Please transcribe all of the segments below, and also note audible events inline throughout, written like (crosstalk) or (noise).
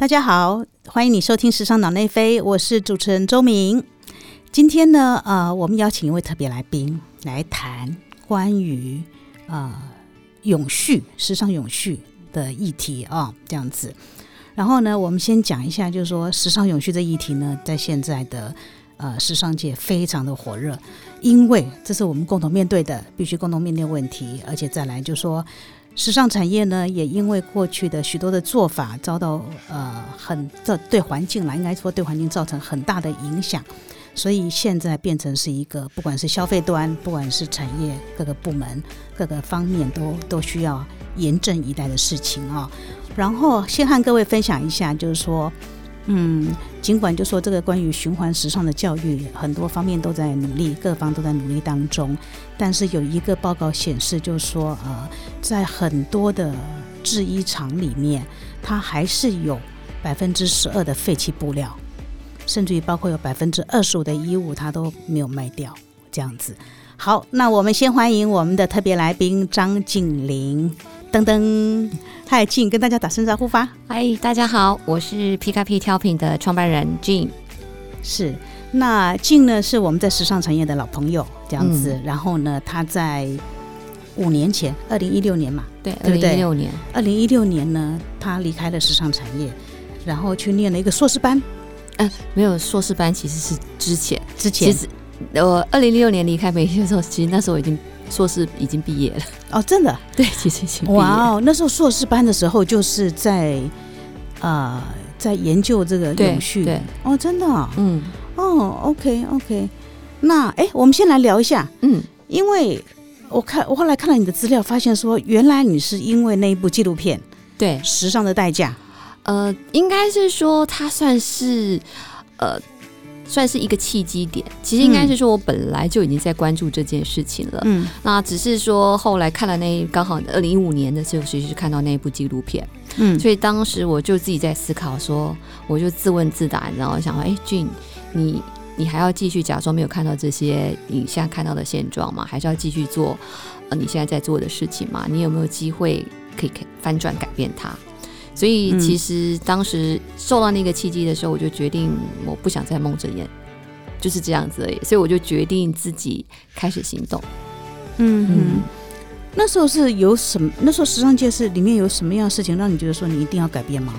大家好，欢迎你收听《时尚脑内飞》，我是主持人周明。今天呢，呃，我们邀请一位特别来宾来谈关于呃永续、时尚永续的议题啊，这样子。然后呢，我们先讲一下，就是说时尚永续的议题呢，在现在的呃时尚界非常的火热，因为这是我们共同面对的，必须共同面对问题，而且再来就说。时尚产业呢，也因为过去的许多的做法遭到呃很这对环境啦，应该说对环境造成很大的影响，所以现在变成是一个不管是消费端，不管是产业各个部门各个方面都都需要严阵以待的事情啊。然后先和各位分享一下，就是说。嗯，尽管就说这个关于循环时尚的教育，很多方面都在努力，各方都在努力当中。但是有一个报告显示，就是说，呃，在很多的制衣厂里面，它还是有百分之十二的废弃布料，甚至于包括有百分之二十五的衣物，它都没有卖掉。这样子。好，那我们先欢迎我们的特别来宾张静玲。噔噔，嗨静，跟大家打声招呼吧。嗨，大家好，我是 PKP 挑品的创办人静。是，那静呢是我们在时尚产业的老朋友，这样子。然后呢，他在五年前，二零一六年嘛，对，二零一六年，二零一六年呢，他离开了时尚产业，然后去念了一个硕士班。嗯，没有硕士班，其实是之前，之前，其实我二零一六年离开媒体的时候，其实那时候已经。硕士已经毕业了。哦，真的？(laughs) 对，其实已经哇哦，那时候硕士班的时候就是在呃在研究这个永续，对哦，真的，嗯。哦，OK OK，那哎，我们先来聊一下，嗯，因为我看我后来看了你的资料，发现说原来你是因为那一部纪录片，对《时尚的代价》，呃，应该是说它算是呃。算是一个契机点，其实应该是说，我本来就已经在关注这件事情了。嗯，那只是说后来看了那刚好二零一五年的时候，其实是看到那一部纪录片。嗯，所以当时我就自己在思考，说我就自问自答，然后想说，哎，俊，你你还要继续假装没有看到这些你现在看到的现状吗？还是要继续做呃你现在在做的事情吗？你有没有机会可以翻转改变它？所以其实当时受到那个契机的时候，我就决定我不想再蒙着眼，就是这样子而已。所以我就决定自己开始行动。嗯嗯，那时候是有什么？那时候时尚界是里面有什么样的事情让你觉得说你一定要改变吗？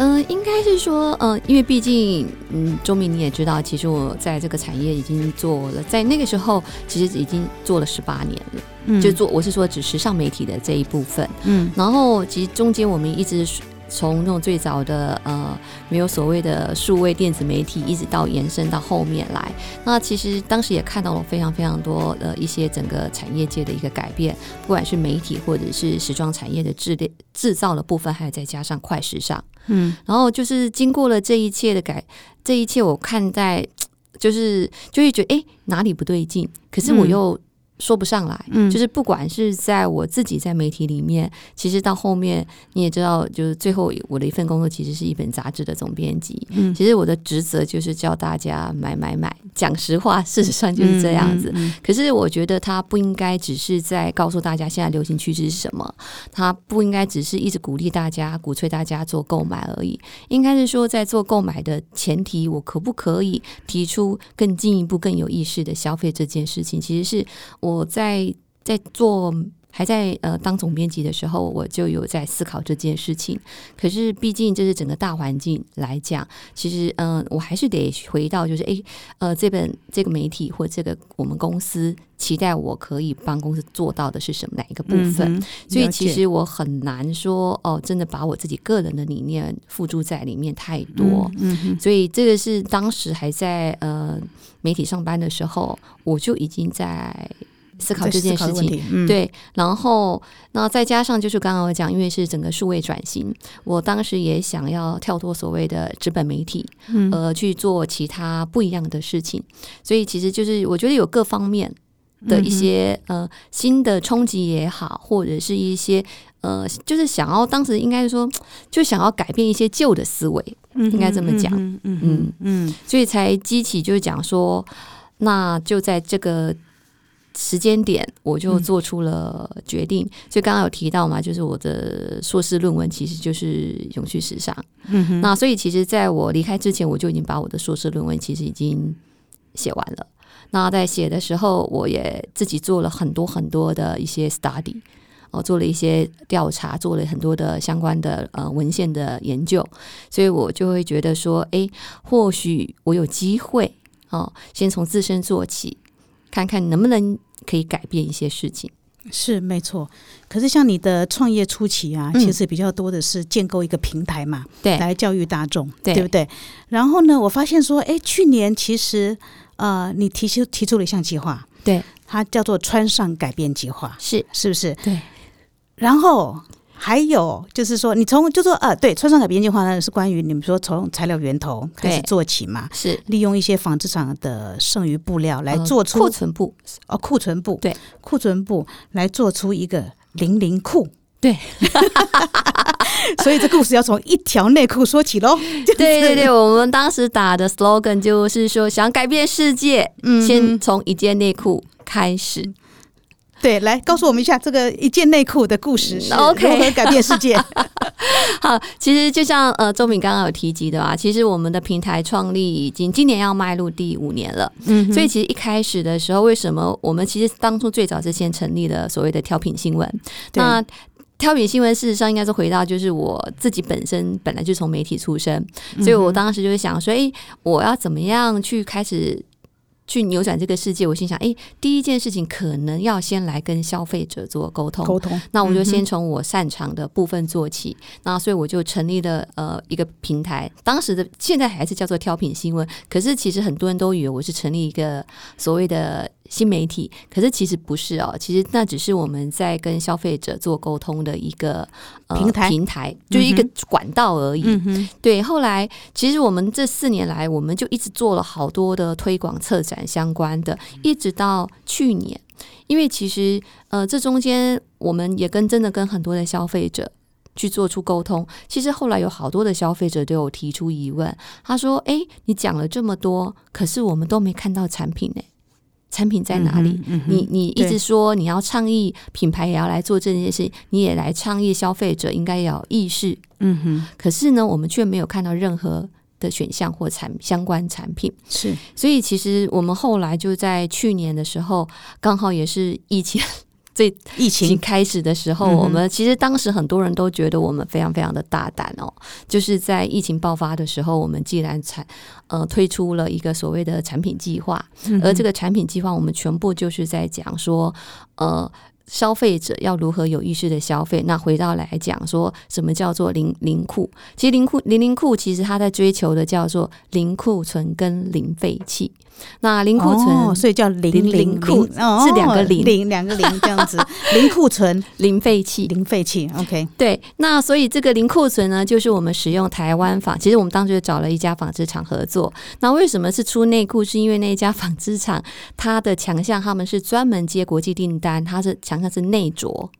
嗯，应该是说，嗯，因为毕竟，嗯，周明你也知道，其实我在这个产业已经做了，在那个时候其实已经做了十八年了。嗯，就做我是说指时尚媒体的这一部分。嗯，然后其实中间我们一直。从那种最早的呃没有所谓的数位电子媒体，一直到延伸到后面来，那其实当时也看到了非常非常多的一些整个产业界的一个改变，不管是媒体或者是时装产业的制列制造的部分，还有再加上快时尚，嗯，然后就是经过了这一切的改，这一切我看在就是就会觉得哎哪里不对劲，可是我又。说不上来，嗯，就是不管是在我自己在媒体里面，其实到后面你也知道，就是最后我的一份工作其实是一本杂志的总编辑，嗯，其实我的职责就是教大家买买买，讲实话，事实上就是这样子。可是我觉得他不应该只是在告诉大家现在流行趋势是什么，他不应该只是一直鼓励大家、鼓吹大家做购买而已，应该是说在做购买的前提，我可不可以提出更进一步、更有意识的消费这件事情，其实是我。我在在做，还在呃当总编辑的时候，我就有在思考这件事情。可是毕竟这是整个大环境来讲，其实嗯，我还是得回到就是诶呃这本这个媒体或这个我们公司期待我可以帮公司做到的是什么哪一个部分？所以其实我很难说哦，真的把我自己个人的理念付诸在里面太多。嗯所以这个是当时还在呃媒体上班的时候，我就已经在。思考这件事情，对，然后那再加上就是刚刚我讲，因为是整个数位转型，我当时也想要跳脱所谓的纸本媒体，嗯。呃，去做其他不一样的事情，所以其实就是我觉得有各方面的一些呃新的冲击也好，或者是一些呃，就是想要当时应该是说，就想要改变一些旧的思维，应该这么讲，嗯嗯嗯，所以才激起就是讲说，那就在这个。时间点，我就做出了决定。所以刚刚有提到嘛，就是我的硕士论文其实就是永续时尚。嗯哼。那所以其实在我离开之前，我就已经把我的硕士论文其实已经写完了。那在写的时候，我也自己做了很多很多的一些 study，哦，做了一些调查，做了很多的相关的呃文献的研究。所以我就会觉得说，哎，或许我有机会哦，先从自身做起。看看能不能可以改变一些事情，是没错。可是像你的创业初期啊，其实比较多的是建构一个平台嘛，对，来教育大众，对不对？然后呢，我发现说，哎，去年其实呃，你提出提出了一项计划，对，它叫做“穿上改变计划”，是是不是？对，然后。还有就是说，你从就说呃，对，穿上改变计划呢是关于你们说从材料源头开始做起嘛，是。利用一些纺织厂的剩余布料来做出库存布哦，库存布对，库存布来做出一个零零裤，对，(laughs) 所以这故事要从一条内裤说起喽。(laughs) 对对对，我们当时打的 slogan 就是说，想改变世界，嗯先从一件内裤开始。对，来告诉我们一下这个一件内裤的故事是如何改变世界。(laughs) 好，其实就像呃周敏刚刚有提及的啊，其实我们的平台创立已经今年要迈入第五年了。嗯，所以其实一开始的时候，为什么我们其实当初最早是先成立了所谓的挑品新闻？那挑品新闻事实上应该是回到就是我自己本身本来就从媒体出身，所以我当时就是想说，哎，我要怎么样去开始。去扭转这个世界，我心想，哎，第一件事情可能要先来跟消费者做沟通。沟通，那我就先从我擅长的部分做起。那所以我就成立了呃一个平台，当时的现在还是叫做挑品新闻，可是其实很多人都以为我是成立一个所谓的。新媒体，可是其实不是哦，其实那只是我们在跟消费者做沟通的一个平台，平台就一个管道而已。对，后来其实我们这四年来，我们就一直做了好多的推广、策展相关的，一直到去年，因为其实呃，这中间我们也跟真的跟很多的消费者去做出沟通。其实后来有好多的消费者都有提出疑问，他说：“哎，你讲了这么多，可是我们都没看到产品呢。”产品在哪里？你你一直说你要倡议品牌也要来做这件事，你也来倡议消费者应该要意识。嗯哼。可是呢，我们却没有看到任何的选项或产相关产品。是。所以其实我们后来就在去年的时候，刚好也是疫情。最疫情开始的时候，我们其实当时很多人都觉得我们非常非常的大胆哦，就是在疫情爆发的时候，我们既然产呃推出了一个所谓的产品计划，而这个产品计划我们全部就是在讲说呃。消费者要如何有意识的消费？那回到来讲，说什么叫做零零库？其实零库零零库，其实他在追求的叫做零库存跟零废弃。那零库存，哦所以叫零零库，是两个零零两个零这样子。(laughs) 零库存，零废弃，零废弃。OK，对。那所以这个零库存呢，就是我们使用台湾纺。其实我们当时找了一家纺织厂合作。那为什么是出内裤？是因为那一家纺织厂它的强项，他们是专门接国际订单，它是强。那是内着，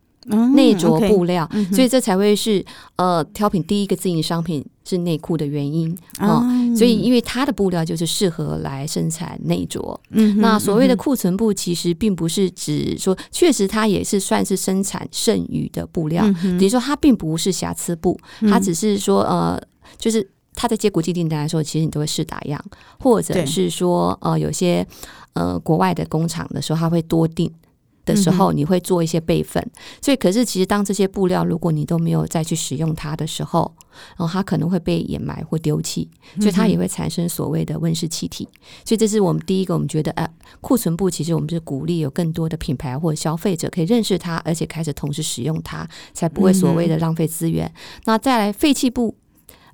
内着布料，所以这才会是呃挑品第一个自营商品是内裤的原因啊。所以因为它的布料就是适合来生产内着。嗯，那所谓的库存布其实并不是指说，确实它也是算是生产剩余的布料，等于说它并不是瑕疵布，它只是说呃，就是他在接国际订单的时候，其实你都会试打样，或者是说呃有些呃国外的工厂的时候，他会多订。的时候，你会做一些备份，所以可是其实当这些布料如果你都没有再去使用它的时候，然后它可能会被掩埋或丢弃，所以它也会产生所谓的温室气体。所以这是我们第一个，我们觉得呃库存布其实我们是鼓励有更多的品牌或者消费者可以认识它，而且开始同时使用它，才不会所谓的浪费资源。那再来废弃布。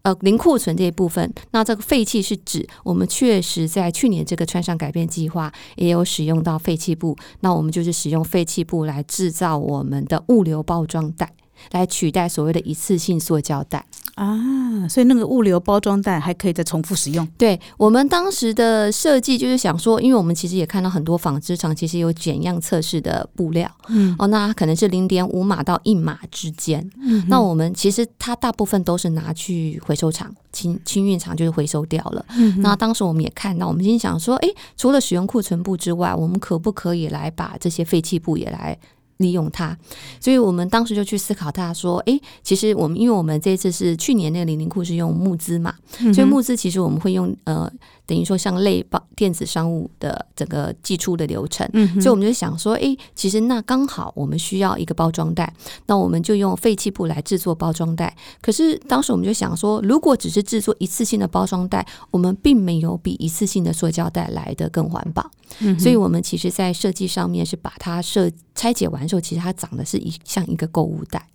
呃，零库存这一部分，那这个废弃是指我们确实在去年这个穿上改变计划也有使用到废弃布，那我们就是使用废弃布来制造我们的物流包装袋。来取代所谓的一次性塑胶袋。啊，所以那个物流包装袋还可以再重复使用。对我们当时的设计就是想说，因为我们其实也看到很多纺织厂其实有减样测试的布料，嗯，哦，那可能是零点五码到一码之间，嗯，那我们其实它大部分都是拿去回收厂、清清运厂就是回收掉了。嗯，那当时我们也看到，我们心想说，哎，除了使用库存布之外，我们可不可以来把这些废弃布也来？利用它，所以我们当时就去思考，他说：“哎，其实我们因为我们这次是去年那个零零库是用募资嘛，所以募资其实我们会用呃。”等于说像类包电子商务的整个寄出的流程，嗯所以我们就想说，哎，其实那刚好我们需要一个包装袋，那我们就用废弃布来制作包装袋。可是当时我们就想说，如果只是制作一次性的包装袋，我们并没有比一次性的塑胶袋来的更环保。嗯所以我们其实在设计上面是把它设拆解完之后，其实它长得是一像一个购物袋。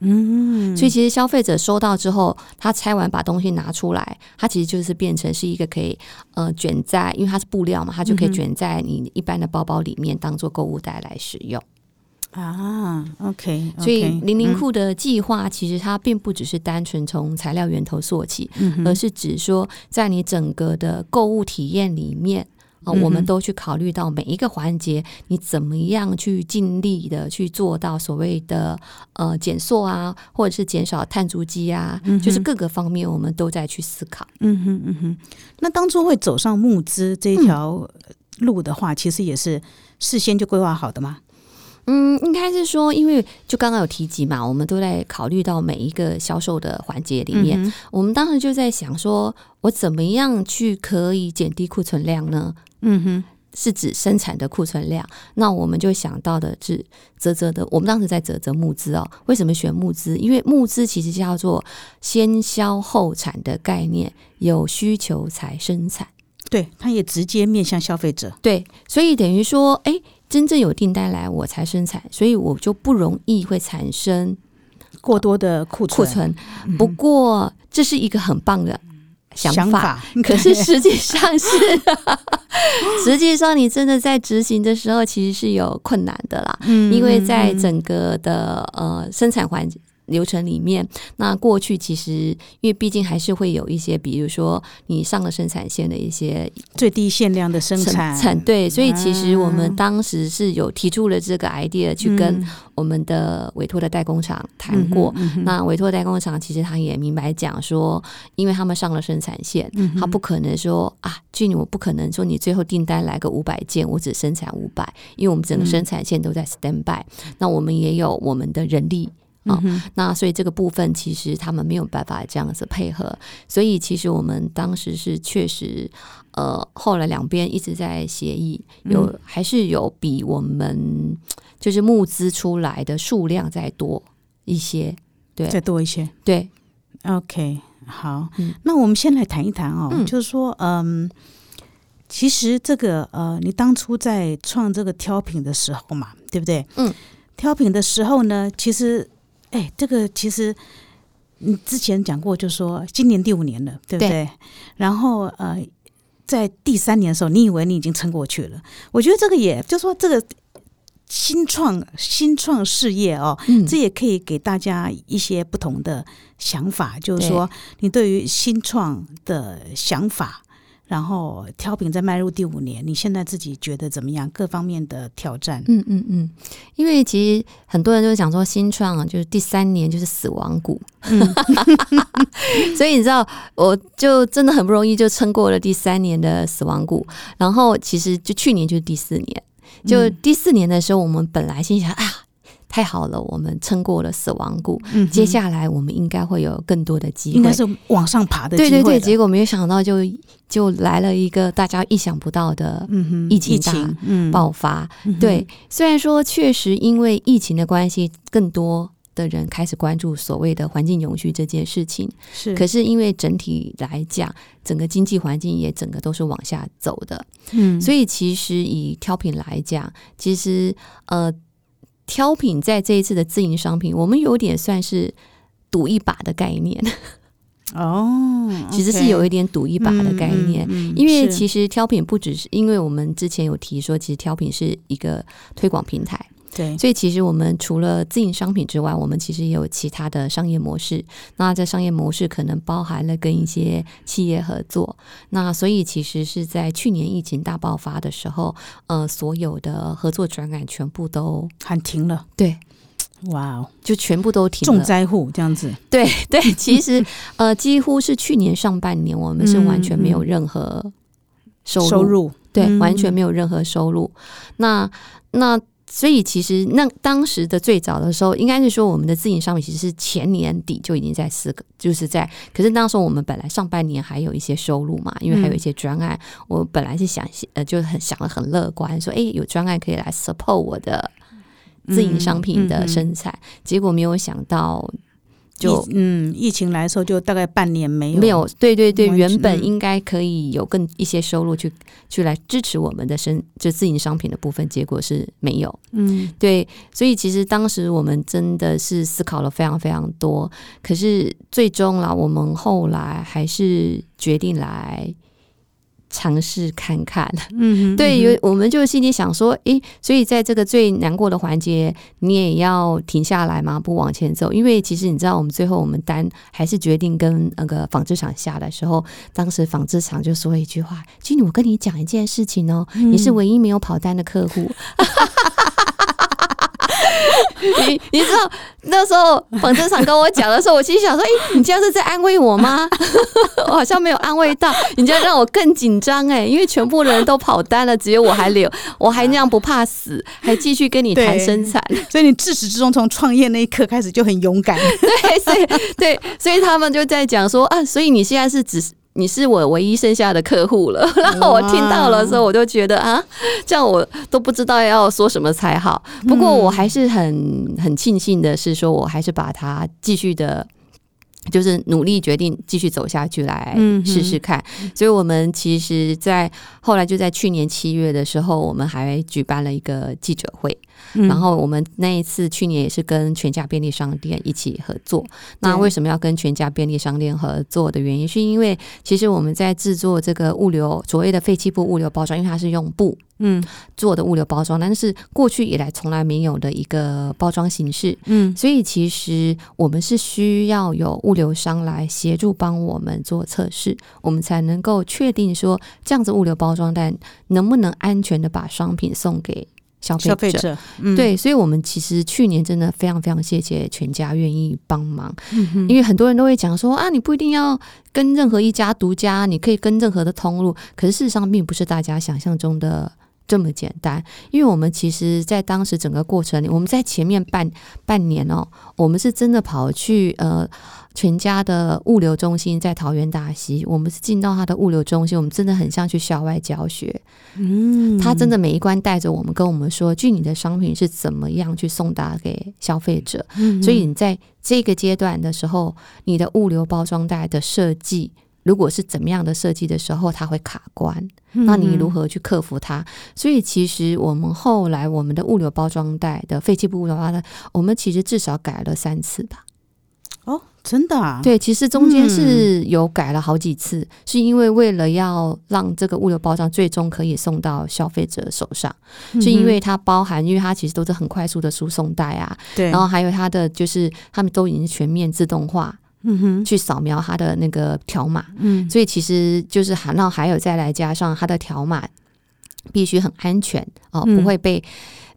嗯，所以其实消费者收到之后，他拆完把东西拿出来，它其实就是变成是一个可以呃卷在，因为它是布料嘛，它就可以卷在你一般的包包里面，当做购物袋来使用啊。OK，所以零零库的计划其实它并不只是单纯从材料源头做起，而是指说在你整个的购物体验里面。啊，我们都去考虑到每一个环节，你怎么样去尽力的去做到所谓的呃减塑啊，或者是减少碳足迹啊，就是各个方面我们都在去思考。嗯哼嗯哼，那当初会走上募资这条路的话，其实也是事先就规划好的吗？嗯，应该是说，因为就刚刚有提及嘛，我们都在考虑到每一个销售的环节里面，我们当时就在想说，我怎么样去可以减低库存量呢？嗯哼，是指生产的库存量。那我们就想到的是泽泽的，我们当时在泽泽募资哦。为什么选募资？因为募资其实叫做先销后产的概念，有需求才生产。对，它也直接面向消费者。对，所以等于说，哎，真正有订单来我才生产，所以我就不容易会产生过多的库库存。不过这是一个很棒的。想法，可是实际上是，(laughs) 实际上你真的在执行的时候，其实是有困难的啦。嗯，因为在整个的呃生产环境。流程里面，那过去其实因为毕竟还是会有一些，比如说你上了生产线的一些最低限量的生产，产对，所以其实我们当时是有提出了这个 idea 去跟我们的委托的代工厂谈过。那委托代工厂其实他也明白讲说，因为他们上了生产线，他不可能说啊，俊，我不可能说你最后订单来个五百件，我只生产五百，因为我们整个生产线都在 stand by，那我们也有我们的人力。啊，那所以这个部分其实他们没有办法这样子配合，所以其实我们当时是确实，呃，后来两边一直在协议，有还是有比我们就是募资出来的数量再多一些，对，再多一些，对，OK，好，那我们先来谈一谈哦，就是说，嗯，其实这个呃，你当初在创这个挑品的时候嘛，对不对？嗯，挑品的时候呢，其实。哎，这个其实你之前讲过，就说今年第五年了，对不对？然后呃，在第三年的时候，你以为你已经撑过去了？我觉得这个也就说这个新创新创事业哦，这也可以给大家一些不同的想法，就是说你对于新创的想法。然后挑品在迈入第五年，你现在自己觉得怎么样？各方面的挑战？嗯嗯嗯，因为其实很多人都讲说新创就是第三年就是死亡谷，(laughs) 所以你知道，我就真的很不容易就撑过了第三年的死亡谷。然后其实就去年就是第四年，就第四年的时候，我们本来心想啊。太好了，我们撑过了死亡谷，接下来我们应该会有更多的机会，应该是往上爬的机会。对对对，结果没有想到，就就来了一个大家意想不到的疫情大爆发。对，虽然说确实因为疫情的关系，更多的人开始关注所谓的环境永续这件事情，是。可是因为整体来讲，整个经济环境也整个都是往下走的，嗯，所以其实以挑品来讲，其实呃。挑品在这一次的自营商品，我们有点算是赌一把的概念。哦，(laughs) 其实是有一点赌一把的概念，因为其实挑品不只是因为我们之前有提说，其实挑品是一个推广平台，对，所以其实我们除了自营商品之外，我们其实也有其他的商业模式。那这商业模式可能包含了跟一些企业合作。那所以其实是在去年疫情大爆发的时候，呃，所有的合作转岗全部都喊停了。对，哇哦，就全部都停了。重灾户这样子。对对，其实呃，几乎是去年上半年，我们是完全没有任何收入。收入对，嗯完全没有任何收入。那那所以其实那当时的最早的时候，应该是说我们的自营商品其实是前年底就已经在四个，就是在。可是那时候我们本来上半年还有一些收入嘛，因为还有一些专案，我本来是想呃就很想的很乐观，说诶有专案可以来 support 我的自营商品的生产，结果没有想到。就嗯，疫情来的时候就大概半年没有没有，对对对，原本嗯应该可以有更一些收入去去来支持我们的生就自营商品的部分，结果是没有。嗯对，所以其实当时我们真的是思考了非常非常多，可是最终啦，我们后来还是决定来尝试看看。嗯哼对，嗯有我们就心里想说，诶，所以在这个最难过的环节，你也要停下来吗？不往前走？因为其实你知道，我们最后我们单还是决定跟那个纺织厂下的时候，当时纺织厂就说了一句话：“经理，我跟你讲一件事情哦，嗯你是唯一没有跑单的客户。” (laughs) (laughs) 你你知道那时候纺织厂跟我讲的时候，我心想说：“哎、你这样是在安慰我吗？” (laughs) 我好像没有安慰到，你这样让我更紧张哎，因为全部人都跑单了，只有我还留，我还那样不怕死，还继续跟你谈生产。(laughs) 所以你自始至终从创业那一刻开始就很勇敢。对，所以对，所以他们就在讲说啊，所以你现在是只是你是我唯一剩下的客户了。(laughs) 然后我听到了之后，我就觉得啊，这样我都不知道要说什么才好。不过我还是很很庆幸的是，说我还是把它继续的。就是努力决定继续走下去，来试试看。所以，我们其实，在后来就在去年七月的时候，我们还举办了一个记者会。嗯然后我们那一次去年也是跟全家便利商店一起合作。那为什么要跟全家便利商店合作的原因，是因为其实我们在制作这个物流所谓的废弃布物流包装，因为它是用布嗯做的物流包装，但是过去以来从来没有的一个包装形式。嗯所以其实我们是需要有物流商来协助帮我们做测试，我们才能够确定说这样子物流包装袋能不能安全的把商品送给消费者。消费者嗯对，所以我们其实去年真的非常非常谢谢全家愿意帮忙，嗯因为很多人都会讲说啊，你不一定要跟任何一家独家，你可以跟任何的通路，可是事实上并不是大家想象中的。这么简单，因为我们其实，在当时整个过程里，我们在前面半半年哦，我们是真的跑去呃全家的物流中心，在桃园大溪，我们是进到他的物流中心，我们真的很像去校外教学，嗯。他真的每一关带着我们，跟我们说，据你的商品是怎么样去送达给消费者。嗯所以你在这个阶段的时候，你的物流包装袋的设计，如果是怎么样的设计的时候，它会卡关，那你如何去克服它？所以其实我们后来我们的物流包装袋的废弃布物流包装袋，我们其实至少改了三次吧。哦，真的啊，对，其实中间是有改了好几次，是因为为了要让这个物流包装最终可以送到消费者手上，嗯，是因为它包含，因为它其实都是很快速的输送带啊，对，然后还有它的就是他们都已经全面自动化嗯哼。去扫描它的那个条码，嗯。所以其实就是还然后还有再来加上它的条码必须很安全哦，嗯。不会被。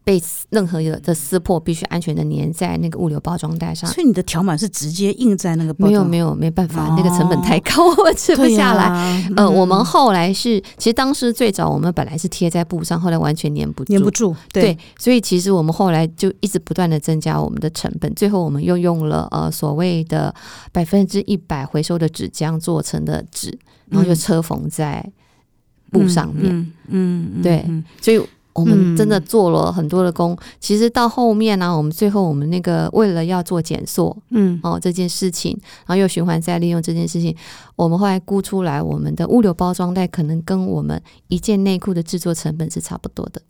被任何的撕破，必须安全的粘在那个物流包装袋上。所以你的条码是直接印在那个包装。没有没有没办法，哦。那个成本太高，我吃不下来。呀。呃，嗯。我们后来是，其实当时最早我们本来是贴在布上，后来完全粘不住，粘不住，对，所以其实我们后来就一直不断的增加我们的成本，最后我们又用了呃所谓的百分之一百回收的纸浆做成的纸，然后就嗯。车缝在布上面，嗯嗯，嗯对嗯。所以。我们真的嗯做了很多的工，其实到后面呢、我们最后我们那个为了要做减塑嗯哦这件事情，然后又循环再利用这件事情，我们后来估出来，我们的物流包装袋可能跟我们一件内裤的制作成本是差不多的。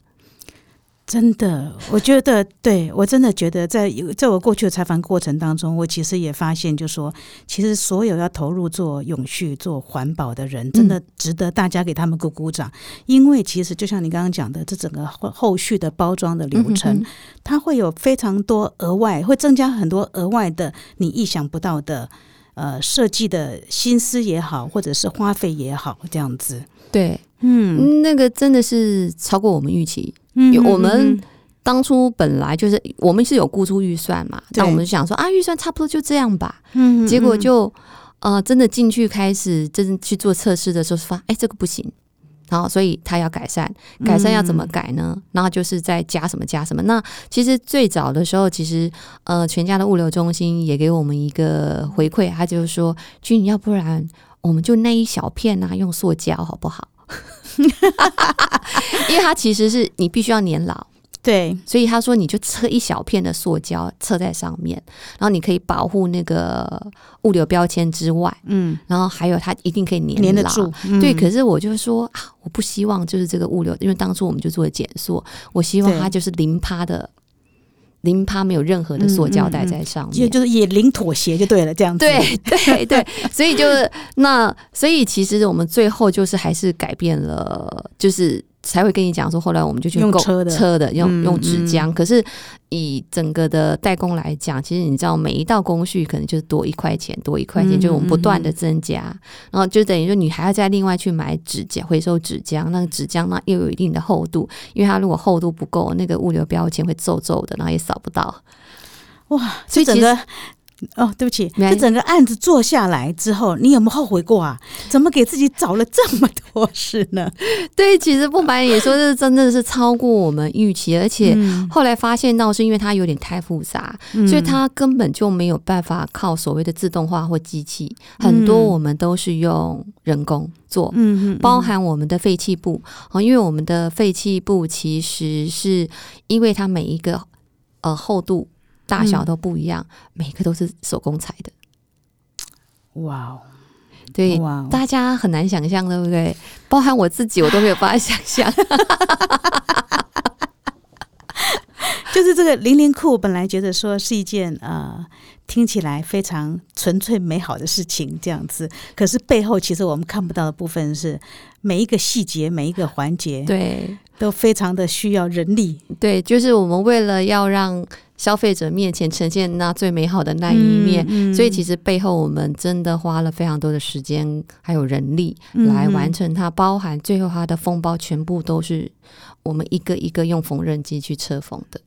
真的，我觉得，对我真的觉得，在在我过去的采访过程当中，我其实也发现，就说，其实所有要投入做永续、做环保的人，真的值得大家给他们鼓鼓掌，因为其实就像你刚刚讲的，这整个后后续的包装的流程，它会有非常多额外，会增加很多额外的你意想不到的，呃，设计的心思也好，或者是花费也好，这样子。对，嗯，那个真的是超过我们预期。嗯，我们当初本来就是我们是有估出预算嘛，那我们想说啊，预算差不多就这样吧。嗯，结果就呃，真的进去开始真去做测试的时候，发哎这个不行，然后所以他要改善，改善要怎么改呢？然后就是在加什么加什么。那其实最早的时候，其实呃，全家的物流中心也给我们一个回馈，他就是说，君，要不然我们就那一小片啊，用塑胶好不好？(laughs) 因为它其实是你必须要粘牢，对，所以他说你就测一小片的塑胶测在上面，然后你可以保护那个物流标签之外，嗯，然后还有它一定可以粘粘得住，对。可是我就说啊，我不希望就是这个物流，因为当初我们就做了减塑，我希望它就是零趴的。零趴没有任何的塑胶袋在上面，就是也零妥协就对了，这样子。对对对，所以就是那，所以其实我们最后就是还是改变了，就是。才会跟你讲说，后来我们就去用车的车的用用纸浆。可是以整个的代工来讲，其实你知道每一道工序可能就是多一块钱，多一块钱，就是我们不断的增加，然后就等于说你还要再另外去买纸浆，回收纸浆。那个纸浆呢又有一定的厚度，因为它如果厚度不够，那个物流标签会皱皱的，然后也扫不到。哇，所以整个。哦，对不起，这整个案子做下来之后，你有没有后悔过啊？怎么给自己找了这么多事呢？(laughs) 对，其实不瞒你说，这真的是超过我们预期，而且后来发现到是因为它有点太复杂，所以它根本就没有办法靠所谓的自动化或机器，很多我们都是用人工做，嗯嗯，包含我们的废弃布啊，因为我们的废弃布其实是因为它每一个呃厚度。大小都不一样，每个都是手工裁的。哇哦，对，大家很难想象，对不对？包含我自己，我都没有办法想象。就是这个零零库，本来觉得说是一件呃听起来非常纯粹美好的事情，这样子。可是背后其实我们看不到的部分是每一个细节，每一个环节，对，都非常的需要人力。对，就是我们为了要让。消费者面前呈现那最美好的那一面，所以其实背后我们真的花了非常多的时间还有人力来完成它，包含最后它的封包全部都是我们一个一个用缝纫机去车缝的。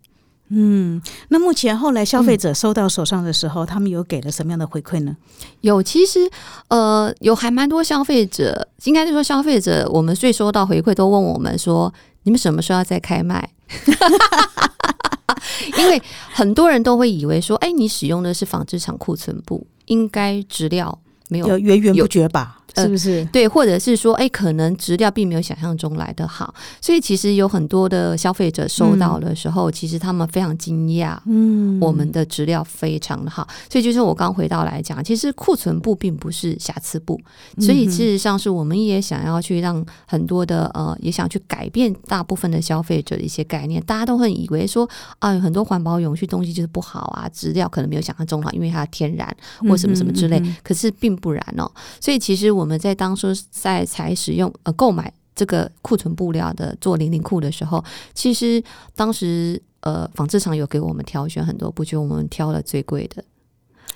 嗯，那目前后来消费者收到手上的时候，他们有给了什么样的回馈呢？有，其实呃，有还蛮多消费者，应该是说消费者，我们最收到回馈都问我们说，你们什么时候要再开卖？(laughs) 因为很多人都会以为说，哎，你使用的是纺织厂库存布，应该质料没有源源不绝吧？是不是？对，或者是说，哎，可能质量并没有想象中来的好，所以其实有很多的消费者收到的时候，其实他们非常惊讶，嗯，我们的质量非常的好，所以就是我刚回到来讲，其实库存布并不是瑕疵布，所以事实上是我们也想要去让很多的呃，也想去改变大部分的消费者的一些概念，大家都会以为说啊，很多环保永续东西就是不好啊，质量可能没有想象中好，因为它天然或什么什么之类，可是并不然哦，所以其实我。我们在当初在才使用呃购买这个库存布料的做零零裤的时候，其实当时呃纺织厂有给我们挑选很多布，就我们挑了最贵的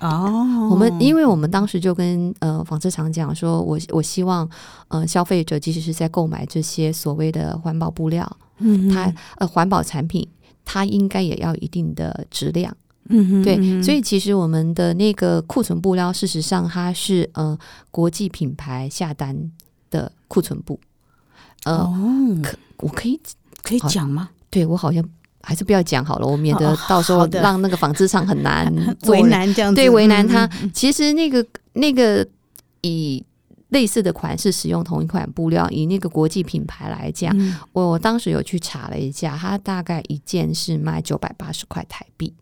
哦。我们因为我们当时就跟呃纺织厂讲说，我我希望呃消费者即使是在购买这些所谓的环保布料，嗯，它呃环保产品，它应该也要一定的质量。嗯，对，所以其实我们的那个库存布料，事实上它是呃国际品牌下单的库存布。哦，可我可以可以讲吗？对我好像还是不要讲好了，我免得到时候让那个纺织厂很难 (laughs) 为难这样，对为难他。其实那个那个以类似的款式使用同一款布料，以那个国际品牌来讲，我当时有去查了一下，它大概一件是卖九百八十块台币。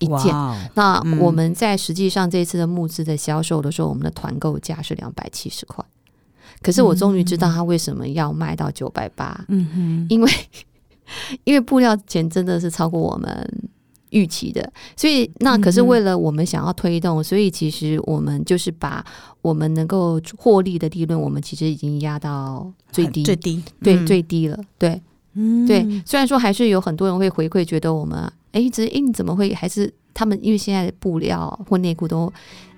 一件，那我们在实际上这次的募资的销售的时候，我们的团购价是两百七十块。可是我终于知道他为什么要卖到九百八，嗯哼，因为 (laughs) 因为布料钱真的是超过我们预期的，所以那可是为了我们想要推动，所以其实我们就是把我们能够获利的利润，我们其实已经压到最低，最低，对，最低了，对，嗯，对。虽然说还是有很多人会回馈，觉得我们哎，这哎你怎么会还是他们？因为现在的布料或内裤都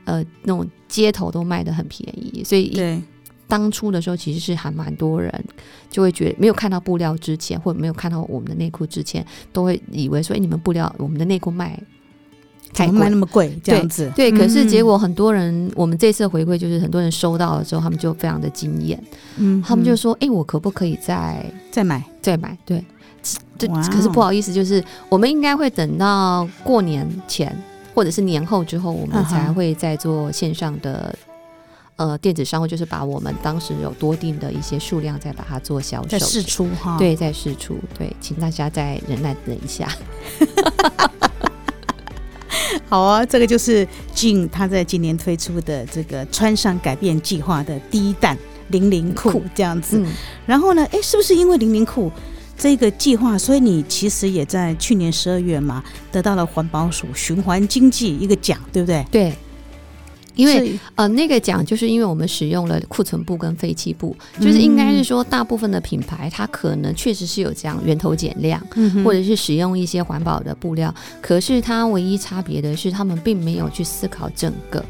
呃那种街头都卖的很便宜，所以对。当初的时候，其实是还蛮多人就会觉得没有看到布料之前，或者没有看到我们的内裤之前，都会以为说：“哎，你们布料，我们的内裤卖才卖那么贵？”这样子。对，可是结果很多人，我们这次回馈就是很多人收到了之后，他们就非常的惊艳。嗯，他们就说：“哎，我可不可以再再买再买？”对，这可是不好意思，就是我们应该会等到过年前或者是年后之后，我们才会再做线上的。呃，电子商务就是把我们当时有多定的一些数量，再把它做销售，再试出哈。对，再试出。对，请大家再忍耐等一下。(laughs) (laughs) 好啊，这个就是静他在今年推出的这个穿上改变计划的第一弹零零裤这样子。然后呢，哎，是不是因为零零裤这个计划，所以你其实也在去年十二月嘛，得到了环保署循环经济一个奖，对不对？对。因为呃，那个奖就是因为我们使用了库存布跟废弃布，就是应该是说大部分的品牌它可能确实是有这样源头减量，或者是使用一些环保的布料，可是它唯一差别的是他们并没有去思考整个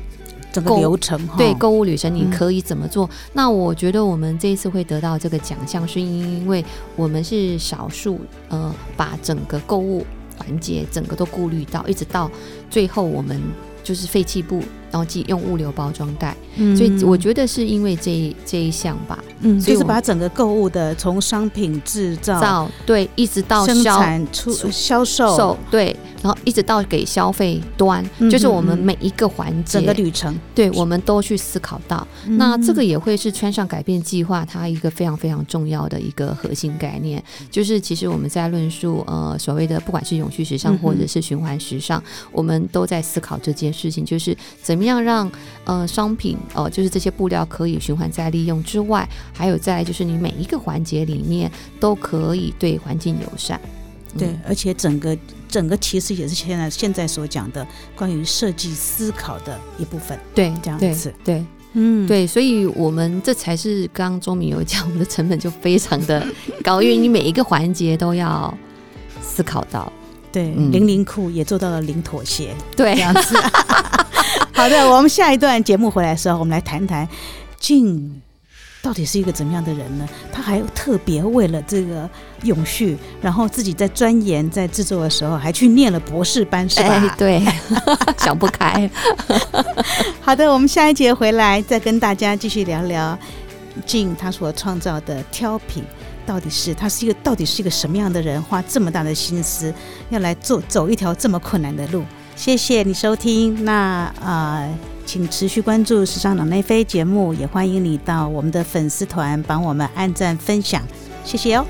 整个流程，对购物旅程你可以怎么做？那我觉得我们这一次会得到这个奖项，是因为我们是少数呃把整个购物环节整个都顾虑到，一直到最后我们就是废弃布。然后即用物流包装袋，所以我觉得是因为这这一项吧，嗯，就是把整个购物的从商品制造对，一直到生产出销售。对。然后一直到给消费端，就是我们每一个环节、整个旅程，对，我们都去思考到。那这个也会是穿上改变计划它一个非常非常重要的一个核心概念，就是其实我们在论述呃所谓的不管是永续时尚或者是循环时尚，我们都在思考这件事情，就是怎么样让呃商品呃就是这些布料可以循环再利用之外，还有在就是你每一个环节里面都可以对环境友善。对，而且整个整个其实也是现在现在所讲的关于设计思考的一部分。对，这样子，对，嗯，对，所以我们这才是刚刚周明有讲，我们的成本就非常的 (laughs) 高，因为你每一个环节都要思考到。对，零零库也做到了零妥协。对，这样子。(laughs) 好的，我们下一段节目回来的时候，我们来谈谈静。到底是一个怎么样的人呢？他还特别为了这个永续，然后自己在钻研、在制作的时候，还去念了博士班，是吧？对，(laughs) 想不开。(laughs) 好的，我们下一节回来再跟大家继续聊聊静他所创造的挑品，到底是他是一个到底是一个什么样的人，花这么大的心思要来做走一条这么困难的路。谢谢你收听，那啊。请持续关注《时尚脑内飞》节目，也欢迎你到我们的粉丝团帮我们按赞分享，谢谢哦。